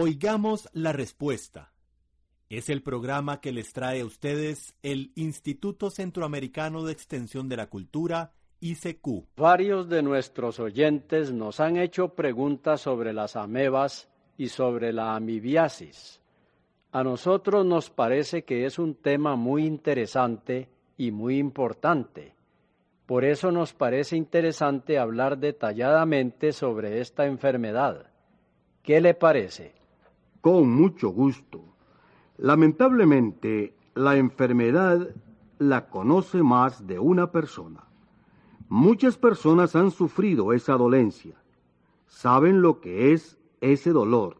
Oigamos la respuesta. Es el programa que les trae a ustedes el Instituto Centroamericano de Extensión de la Cultura, ICQ. Varios de nuestros oyentes nos han hecho preguntas sobre las amebas y sobre la amibiasis. A nosotros nos parece que es un tema muy interesante y muy importante. Por eso nos parece interesante hablar detalladamente sobre esta enfermedad. ¿Qué le parece? Con mucho gusto. Lamentablemente, la enfermedad la conoce más de una persona. Muchas personas han sufrido esa dolencia. Saben lo que es ese dolor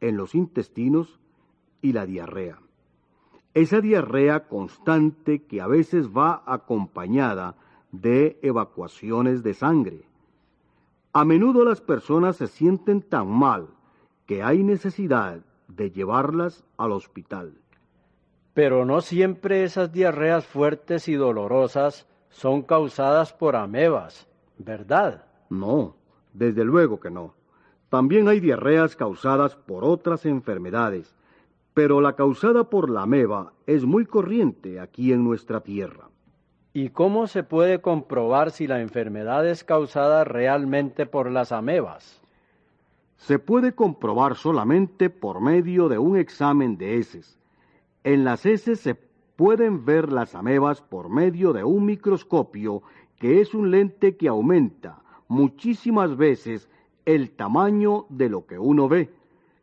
en los intestinos y la diarrea. Esa diarrea constante que a veces va acompañada de evacuaciones de sangre. A menudo las personas se sienten tan mal que hay necesidad de llevarlas al hospital. Pero no siempre esas diarreas fuertes y dolorosas son causadas por amebas, ¿verdad? No, desde luego que no. También hay diarreas causadas por otras enfermedades, pero la causada por la ameba es muy corriente aquí en nuestra tierra. ¿Y cómo se puede comprobar si la enfermedad es causada realmente por las amebas? Se puede comprobar solamente por medio de un examen de heces. En las heces se pueden ver las amebas por medio de un microscopio que es un lente que aumenta muchísimas veces el tamaño de lo que uno ve.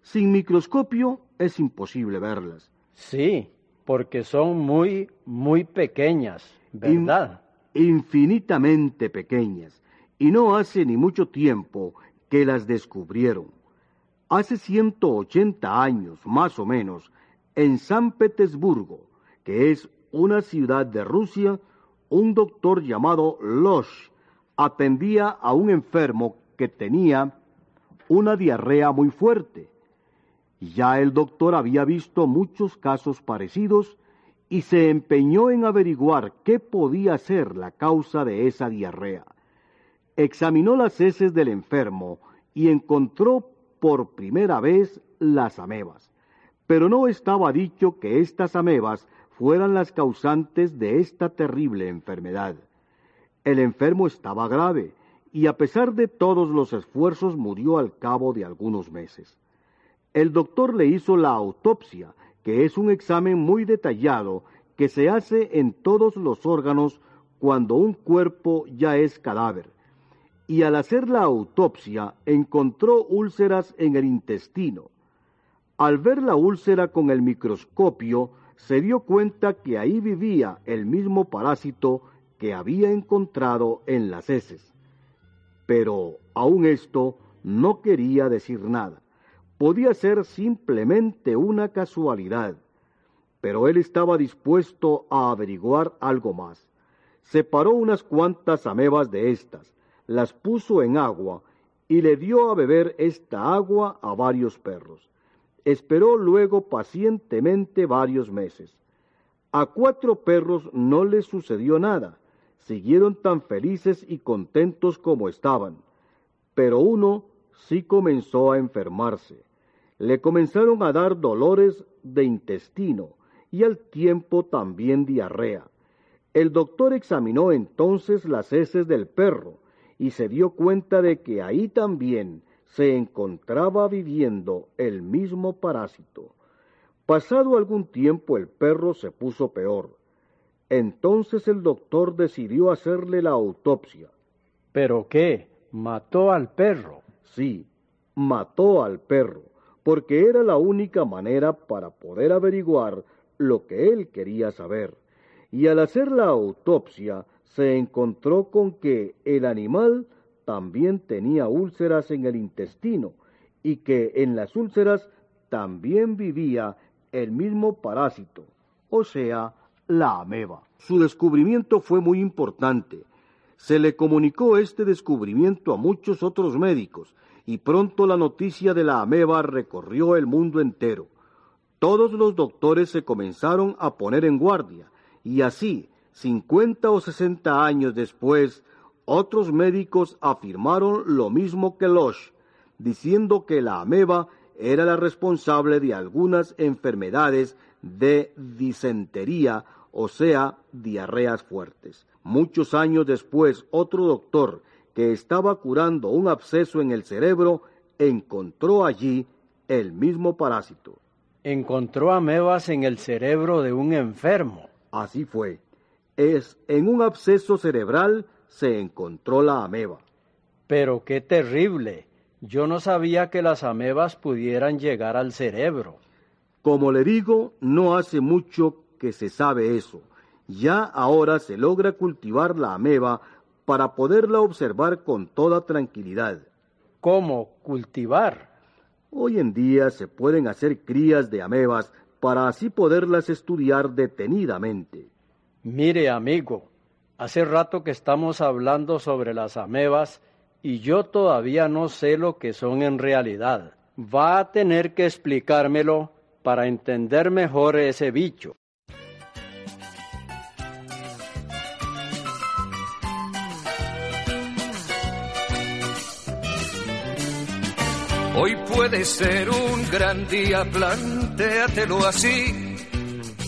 Sin microscopio es imposible verlas. Sí, porque son muy, muy pequeñas, ¿verdad? infinitamente pequeñas. Y no hace ni mucho tiempo que las descubrieron. Hace 180 años, más o menos, en San Petersburgo, que es una ciudad de Rusia, un doctor llamado Losh atendía a un enfermo que tenía una diarrea muy fuerte. Ya el doctor había visto muchos casos parecidos y se empeñó en averiguar qué podía ser la causa de esa diarrea examinó las heces del enfermo y encontró por primera vez las amebas. Pero no estaba dicho que estas amebas fueran las causantes de esta terrible enfermedad. El enfermo estaba grave y a pesar de todos los esfuerzos murió al cabo de algunos meses. El doctor le hizo la autopsia, que es un examen muy detallado que se hace en todos los órganos cuando un cuerpo ya es cadáver y al hacer la autopsia encontró úlceras en el intestino. Al ver la úlcera con el microscopio, se dio cuenta que ahí vivía el mismo parásito que había encontrado en las heces. Pero aún esto no quería decir nada. Podía ser simplemente una casualidad. Pero él estaba dispuesto a averiguar algo más. Separó unas cuantas amebas de estas, las puso en agua y le dio a beber esta agua a varios perros. Esperó luego pacientemente varios meses. A cuatro perros no les sucedió nada, siguieron tan felices y contentos como estaban, pero uno sí comenzó a enfermarse. Le comenzaron a dar dolores de intestino y al tiempo también diarrea. El doctor examinó entonces las heces del perro y se dio cuenta de que ahí también se encontraba viviendo el mismo parásito. Pasado algún tiempo el perro se puso peor. Entonces el doctor decidió hacerle la autopsia. ¿Pero qué? ¿Mató al perro? Sí, mató al perro, porque era la única manera para poder averiguar lo que él quería saber. Y al hacer la autopsia se encontró con que el animal también tenía úlceras en el intestino y que en las úlceras también vivía el mismo parásito, o sea, la ameba. Su descubrimiento fue muy importante. Se le comunicó este descubrimiento a muchos otros médicos y pronto la noticia de la ameba recorrió el mundo entero. Todos los doctores se comenzaron a poner en guardia y así, cincuenta o sesenta años después, otros médicos afirmaron lo mismo que Losch, diciendo que la ameba era la responsable de algunas enfermedades de disentería, o sea, diarreas fuertes. Muchos años después, otro doctor que estaba curando un absceso en el cerebro encontró allí el mismo parásito. Encontró amebas en el cerebro de un enfermo. Así fue. Es en un absceso cerebral se encontró la ameba. Pero qué terrible. Yo no sabía que las amebas pudieran llegar al cerebro. Como le digo, no hace mucho que se sabe eso. Ya ahora se logra cultivar la ameba para poderla observar con toda tranquilidad. ¿Cómo cultivar? Hoy en día se pueden hacer crías de amebas para así poderlas estudiar detenidamente. Mire, amigo, hace rato que estamos hablando sobre las amebas y yo todavía no sé lo que son en realidad. Va a tener que explicármelo para entender mejor ese bicho. Hoy puede ser un gran día, plantéatelo así.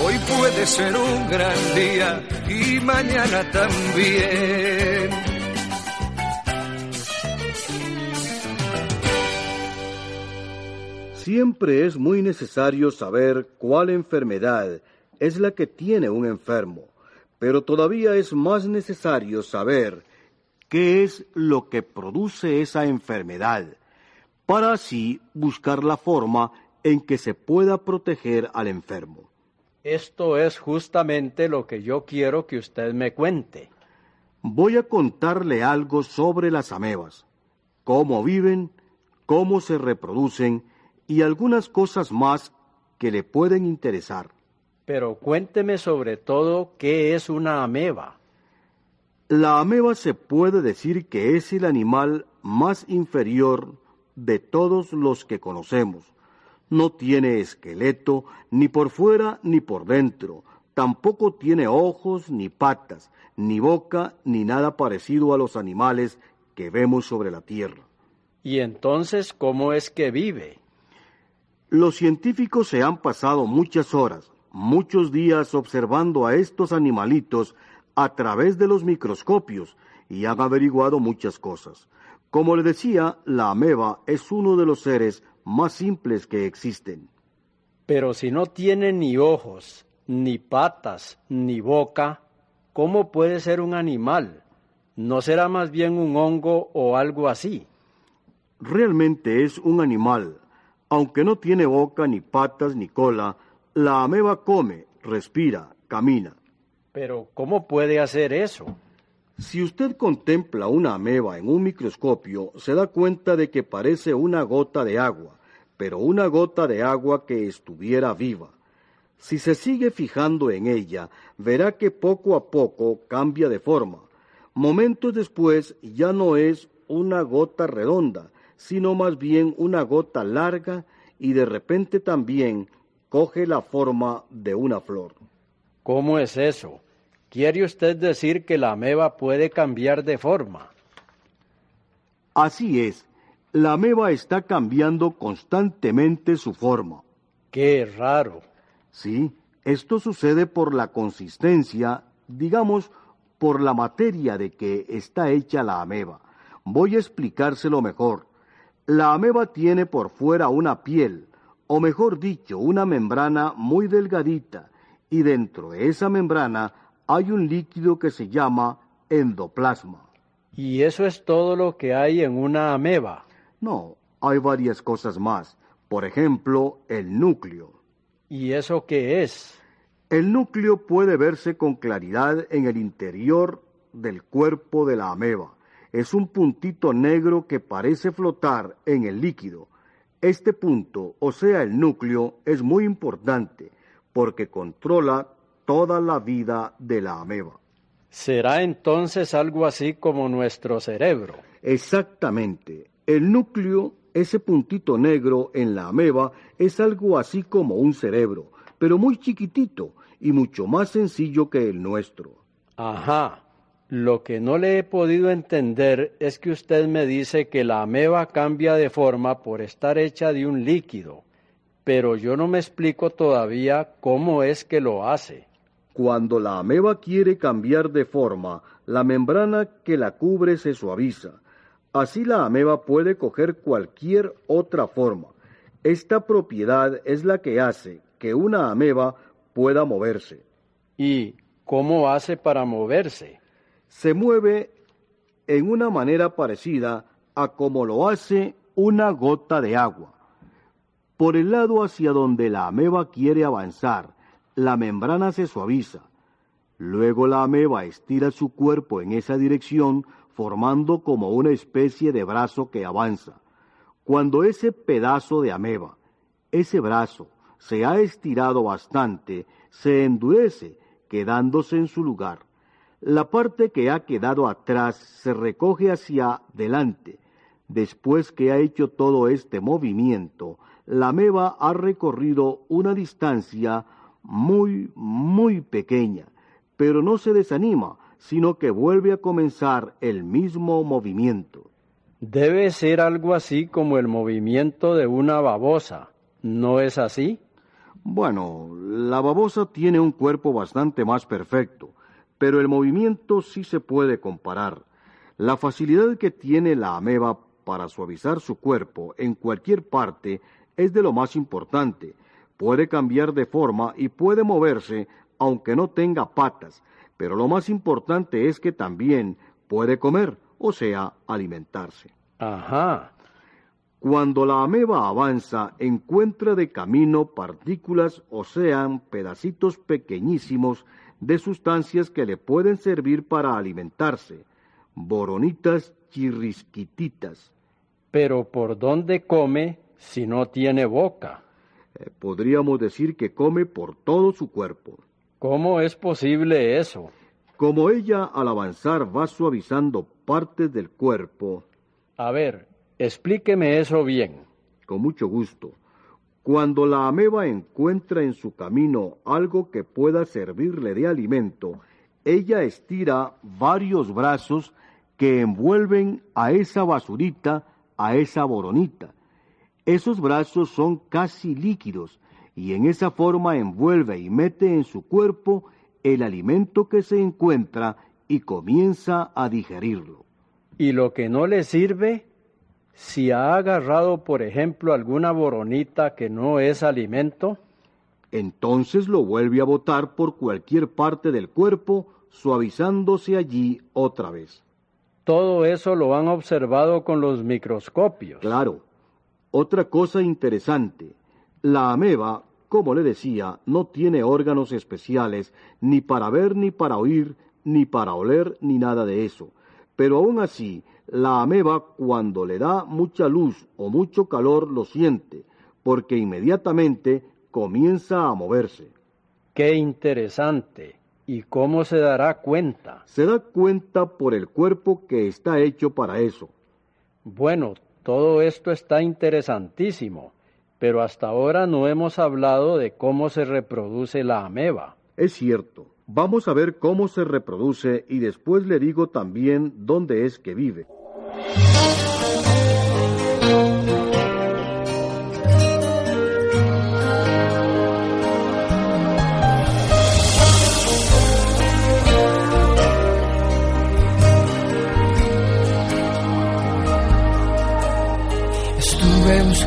Hoy puede ser un gran día y mañana también. Siempre es muy necesario saber cuál enfermedad es la que tiene un enfermo, pero todavía es más necesario saber qué es lo que produce esa enfermedad, para así buscar la forma en que se pueda proteger al enfermo. Esto es justamente lo que yo quiero que usted me cuente. Voy a contarle algo sobre las amebas, cómo viven, cómo se reproducen y algunas cosas más que le pueden interesar. Pero cuénteme sobre todo qué es una ameba. La ameba se puede decir que es el animal más inferior de todos los que conocemos. No tiene esqueleto ni por fuera ni por dentro, tampoco tiene ojos ni patas, ni boca ni nada parecido a los animales que vemos sobre la tierra. ¿Y entonces cómo es que vive? Los científicos se han pasado muchas horas, muchos días observando a estos animalitos a través de los microscopios y han averiguado muchas cosas. Como le decía, la ameba es uno de los seres más simples que existen. Pero si no tiene ni ojos, ni patas, ni boca, ¿cómo puede ser un animal? ¿No será más bien un hongo o algo así? Realmente es un animal. Aunque no tiene boca, ni patas, ni cola, la ameba come, respira, camina. Pero ¿cómo puede hacer eso? Si usted contempla una ameba en un microscopio, se da cuenta de que parece una gota de agua, pero una gota de agua que estuviera viva. Si se sigue fijando en ella, verá que poco a poco cambia de forma. Momentos después ya no es una gota redonda, sino más bien una gota larga y de repente también coge la forma de una flor. ¿Cómo es eso? ¿Quiere usted decir que la ameba puede cambiar de forma? Así es, la ameba está cambiando constantemente su forma. Qué raro. Sí, esto sucede por la consistencia, digamos, por la materia de que está hecha la ameba. Voy a explicárselo mejor. La ameba tiene por fuera una piel, o mejor dicho, una membrana muy delgadita, y dentro de esa membrana hay un líquido que se llama endoplasma. ¿Y eso es todo lo que hay en una ameba? No, hay varias cosas más. Por ejemplo, el núcleo. ¿Y eso qué es? El núcleo puede verse con claridad en el interior del cuerpo de la ameba. Es un puntito negro que parece flotar en el líquido. Este punto, o sea el núcleo, es muy importante porque controla toda la vida de la ameba. ¿Será entonces algo así como nuestro cerebro? Exactamente. El núcleo, ese puntito negro en la ameba, es algo así como un cerebro, pero muy chiquitito y mucho más sencillo que el nuestro. Ajá. Lo que no le he podido entender es que usted me dice que la ameba cambia de forma por estar hecha de un líquido, pero yo no me explico todavía cómo es que lo hace. Cuando la ameba quiere cambiar de forma, la membrana que la cubre se suaviza. Así la ameba puede coger cualquier otra forma. Esta propiedad es la que hace que una ameba pueda moverse. ¿Y cómo hace para moverse? Se mueve en una manera parecida a como lo hace una gota de agua. Por el lado hacia donde la ameba quiere avanzar, la membrana se suaviza. Luego la ameba estira su cuerpo en esa dirección, formando como una especie de brazo que avanza. Cuando ese pedazo de ameba, ese brazo, se ha estirado bastante, se endurece, quedándose en su lugar. La parte que ha quedado atrás se recoge hacia adelante. Después que ha hecho todo este movimiento, la ameba ha recorrido una distancia muy, muy pequeña, pero no se desanima, sino que vuelve a comenzar el mismo movimiento. Debe ser algo así como el movimiento de una babosa, ¿no es así? Bueno, la babosa tiene un cuerpo bastante más perfecto, pero el movimiento sí se puede comparar. La facilidad que tiene la ameba para suavizar su cuerpo en cualquier parte es de lo más importante, puede cambiar de forma y puede moverse aunque no tenga patas, pero lo más importante es que también puede comer, o sea, alimentarse. Ajá. Cuando la ameba avanza, encuentra de camino partículas, o sean, pedacitos pequeñísimos de sustancias que le pueden servir para alimentarse, boronitas chirrisquititas. Pero ¿por dónde come si no tiene boca? Eh, podríamos decir que come por todo su cuerpo. ¿Cómo es posible eso? Como ella al avanzar va suavizando partes del cuerpo, A ver, explíqueme eso bien. Con mucho gusto. Cuando la ameba encuentra en su camino algo que pueda servirle de alimento, ella estira varios brazos que envuelven a esa basurita, a esa boronita. Esos brazos son casi líquidos y en esa forma envuelve y mete en su cuerpo el alimento que se encuentra y comienza a digerirlo. ¿Y lo que no le sirve? Si ha agarrado, por ejemplo, alguna boronita que no es alimento, entonces lo vuelve a botar por cualquier parte del cuerpo, suavizándose allí otra vez. Todo eso lo han observado con los microscopios. Claro. Otra cosa interesante, la ameba, como le decía, no tiene órganos especiales ni para ver, ni para oír, ni para oler, ni nada de eso. Pero aún así, la ameba cuando le da mucha luz o mucho calor lo siente, porque inmediatamente comienza a moverse. Qué interesante. ¿Y cómo se dará cuenta? Se da cuenta por el cuerpo que está hecho para eso. Bueno, todo esto está interesantísimo, pero hasta ahora no hemos hablado de cómo se reproduce la ameba. Es cierto. Vamos a ver cómo se reproduce y después le digo también dónde es que vive.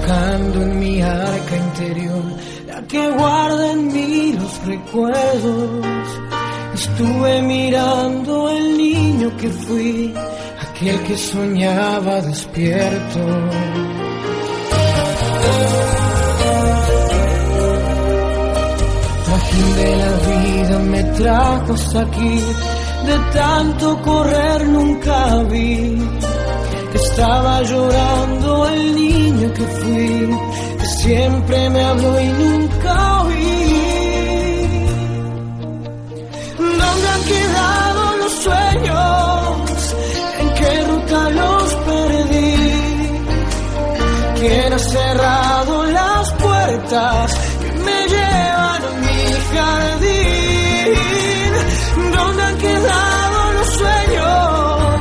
buscando en mi la que guarda en mí los recuerdos. Estuve mirando el niño que fui, aquel que soñaba despierto. Trajín de la vida me trajo hasta aquí, de tanto correr nunca vi estaba llorando el niño que fui, que siempre me habló y nunca ¿Quién ha cerrado las puertas que me llevan a mi jardín? ¿Dónde han quedado los sueños?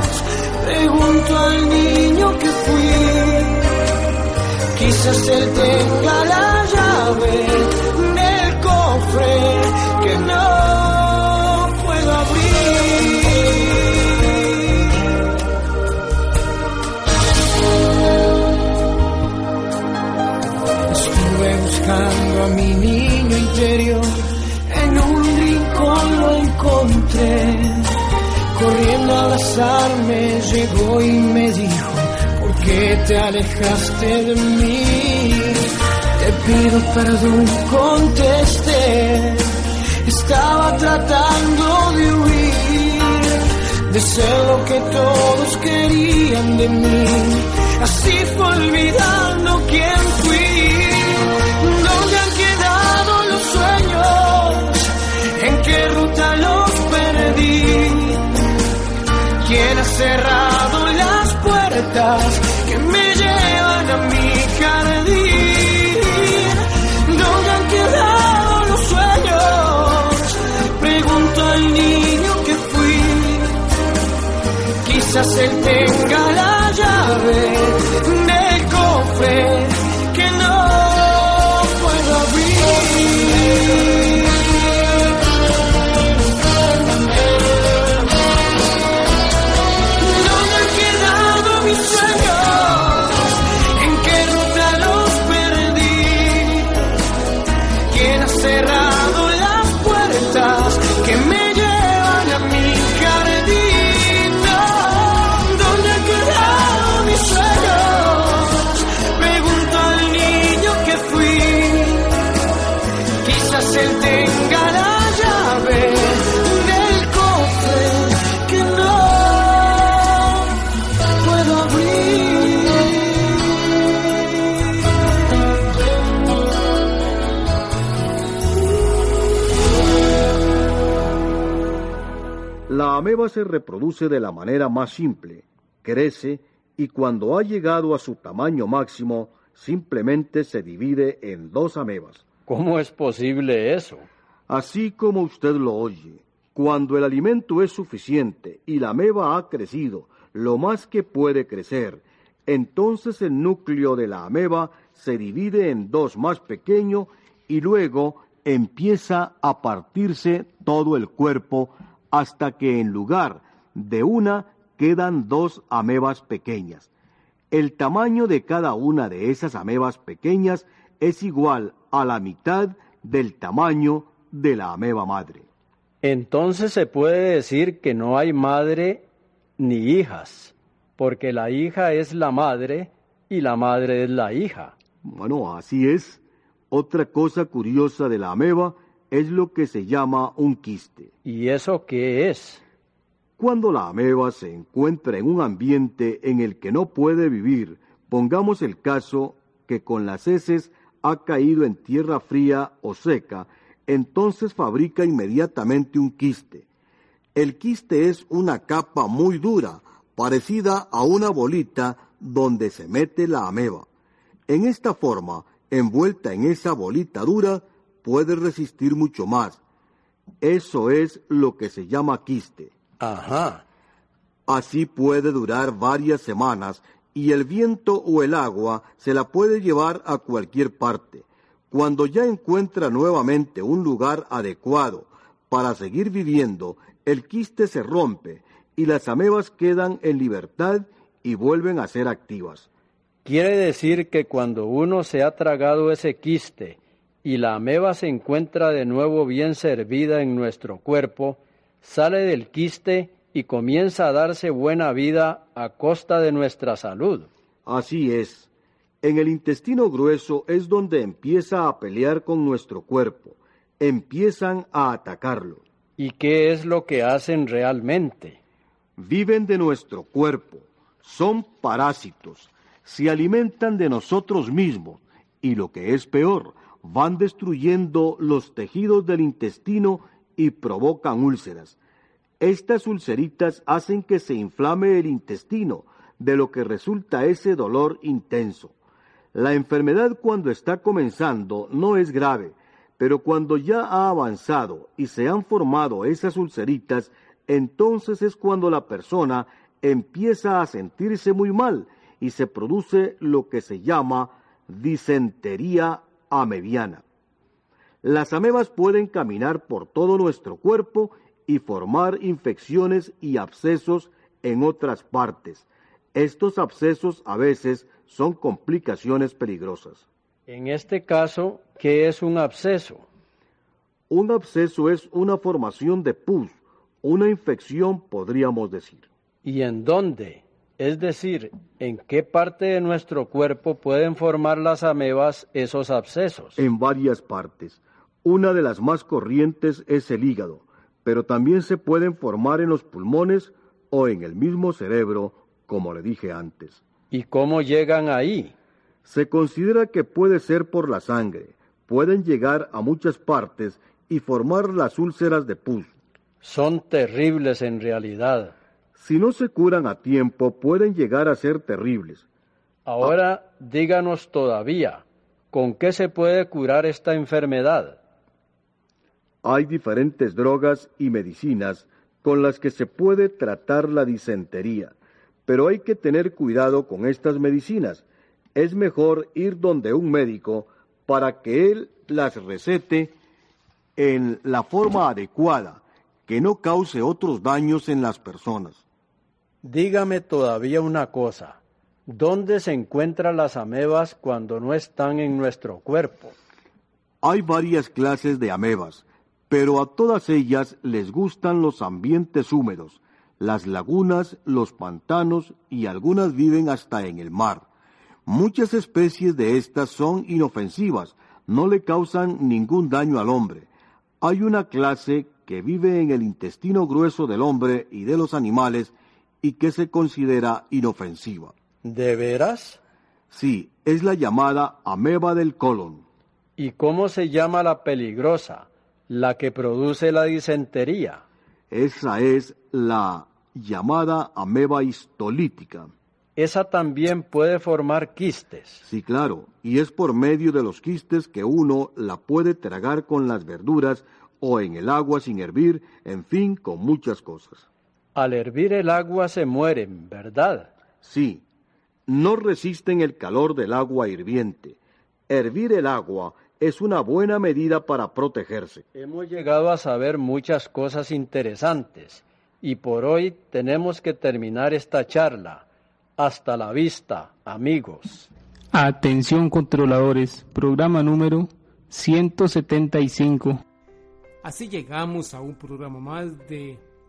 Pregunto al niño que fui. Quizás él tenga abrazarme, llegó y me dijo, ¿por qué te alejaste de mí? Te pido perdón, contesté, estaba tratando de huir, de ser lo que todos querían de mí, así fue olvidando cerrado las puertas que me llevan a mi jardín. ¿Dónde han quedado los sueños? Pregunto al niño que fui. Quizás él tenga la ameba se reproduce de la manera más simple, crece y cuando ha llegado a su tamaño máximo, simplemente se divide en dos amebas. ¿Cómo es posible eso? Así como usted lo oye, cuando el alimento es suficiente y la ameba ha crecido lo más que puede crecer, entonces el núcleo de la ameba se divide en dos más pequeños y luego empieza a partirse todo el cuerpo hasta que en lugar de una quedan dos amebas pequeñas. El tamaño de cada una de esas amebas pequeñas es igual a la mitad del tamaño de la ameba madre. Entonces se puede decir que no hay madre ni hijas, porque la hija es la madre y la madre es la hija. Bueno, así es. Otra cosa curiosa de la ameba es lo que se llama un quiste. ¿Y eso qué es? Cuando la ameba se encuentra en un ambiente en el que no puede vivir, pongamos el caso que con las heces ha caído en tierra fría o seca, entonces fabrica inmediatamente un quiste. El quiste es una capa muy dura, parecida a una bolita donde se mete la ameba. En esta forma, envuelta en esa bolita dura, puede resistir mucho más. Eso es lo que se llama quiste. Ajá. Así puede durar varias semanas y el viento o el agua se la puede llevar a cualquier parte. Cuando ya encuentra nuevamente un lugar adecuado para seguir viviendo, el quiste se rompe y las amebas quedan en libertad y vuelven a ser activas. Quiere decir que cuando uno se ha tragado ese quiste y la ameba se encuentra de nuevo bien servida en nuestro cuerpo, sale del quiste y comienza a darse buena vida a costa de nuestra salud. Así es. En el intestino grueso es donde empieza a pelear con nuestro cuerpo. Empiezan a atacarlo. ¿Y qué es lo que hacen realmente? Viven de nuestro cuerpo. Son parásitos. Se alimentan de nosotros mismos. Y lo que es peor, van destruyendo los tejidos del intestino y provocan úlceras. Estas ulceritas hacen que se inflame el intestino, de lo que resulta ese dolor intenso. La enfermedad cuando está comenzando no es grave, pero cuando ya ha avanzado y se han formado esas ulceritas, entonces es cuando la persona empieza a sentirse muy mal y se produce lo que se llama disentería amebiana. Las amebas pueden caminar por todo nuestro cuerpo y formar infecciones y abscesos en otras partes. Estos abscesos a veces son complicaciones peligrosas. En este caso, ¿qué es un absceso? Un absceso es una formación de pus, una infección podríamos decir. ¿Y en dónde? Es decir, ¿en qué parte de nuestro cuerpo pueden formar las amebas esos abscesos? En varias partes. Una de las más corrientes es el hígado, pero también se pueden formar en los pulmones o en el mismo cerebro, como le dije antes. ¿Y cómo llegan ahí? Se considera que puede ser por la sangre. Pueden llegar a muchas partes y formar las úlceras de pus. Son terribles en realidad. Si no se curan a tiempo, pueden llegar a ser terribles. Ahora díganos todavía, ¿con qué se puede curar esta enfermedad? Hay diferentes drogas y medicinas con las que se puede tratar la disentería, pero hay que tener cuidado con estas medicinas. Es mejor ir donde un médico para que él las recete en la forma adecuada, que no cause otros daños en las personas. Dígame todavía una cosa. ¿Dónde se encuentran las amebas cuando no están en nuestro cuerpo? Hay varias clases de amebas, pero a todas ellas les gustan los ambientes húmedos, las lagunas, los pantanos y algunas viven hasta en el mar. Muchas especies de estas son inofensivas, no le causan ningún daño al hombre. Hay una clase que vive en el intestino grueso del hombre y de los animales y que se considera inofensiva. ¿De veras? Sí, es la llamada ameba del colon. ¿Y cómo se llama la peligrosa? la que produce la disentería. Esa es la llamada ameba histolítica. esa también puede formar quistes. Sí, claro, y es por medio de los quistes que uno la puede tragar con las verduras o en el agua sin hervir, en fin, con muchas cosas. Al hervir el agua se mueren, ¿verdad? Sí, no resisten el calor del agua hirviente. Hervir el agua es una buena medida para protegerse. Hemos llegado a saber muchas cosas interesantes y por hoy tenemos que terminar esta charla. Hasta la vista, amigos. Atención controladores, programa número 175. Así llegamos a un programa más de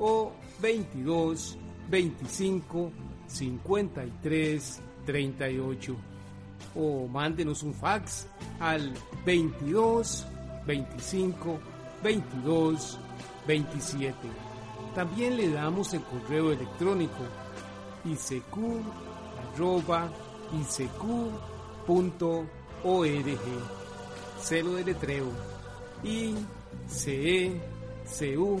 o 22 25 53 38 o mándenos un fax al 22 25 22 27. También le damos el correo electrónico isq Celo de letreo i c e c u